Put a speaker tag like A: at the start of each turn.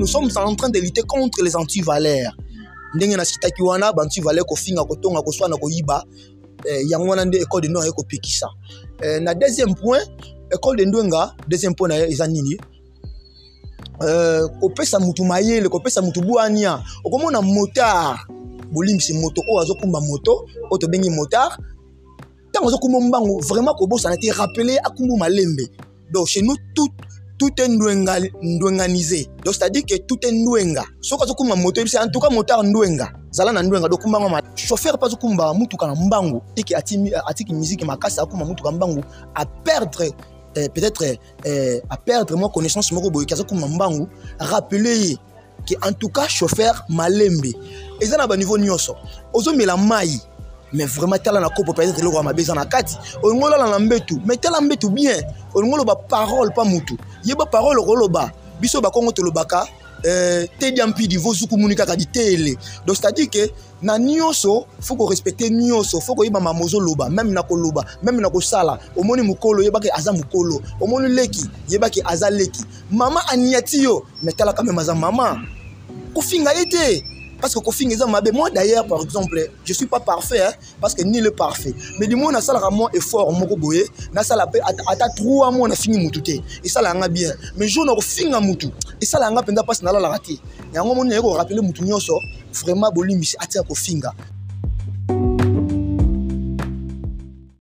A: nous sommes en train de lutter contre les antivaleurs. Ndenge nasitaki wana baantivaleur kofinga kotonga koswana koyiba. Eh, yango wana nde école de nord ekopekisa eh, na deuxième point école de ndwenga deuxième point na ye eza nini? Kopesa mutu mayele mutu okomona motard. Moto oyo azokumba moto motard. Mbango vraiment te akumbu malembe. Donc chez nous tout tout est ndwenga, ndwenganisé. Donc c'est à dire que tout est ndwenga. Soki azokumba moto yebisi en tout cas motard ndwenga zala na ndwenga. Dokumbanga ma chauffeur mpe azokumba mutuka na mbangu eke atiki, musique makasi akumba mutuka mbangu a perdre euh, peut-être euh, à perdre moi connaissance moko boye kaza kuma mbangu rappeler ye que en tout cas chauffeur malembe. Eza na baniveau nyonso. Ozomela mai mais vraiment tala na kopo peut-être eloko ya mabe eza na kati olingi olala na mbetu mais tala mbetu bien. Olingi oloba parole pa mutu yeba parole okoloba biso bakongo tolobaka euh, tedia mpidi vozukumuuni kaka ditele donc c'est-à-dire que na nyonso fo korespecte nyonso fo koyeba mama ozoloba meme na koloba meme na kosala omoni mokolo oyebaki aza mokolo omoni leki yebaki aza leki. Mama aniati yo mais talaka meme aza mama. Kofinga ye te parce que moi d'ailleurs par exemple je suis pas parfait hein, parce que nil est parfait. Mais du moins nasalaka mwa effort moko boye. Trois mois nafingi mutu te esalaka nga bien. Mais jour na kofinga mutu esalaka nga mpenza mpasi nalalaka te yango moni naye korapele mutu nyonso. Vraiment bolimbisi atia kofinga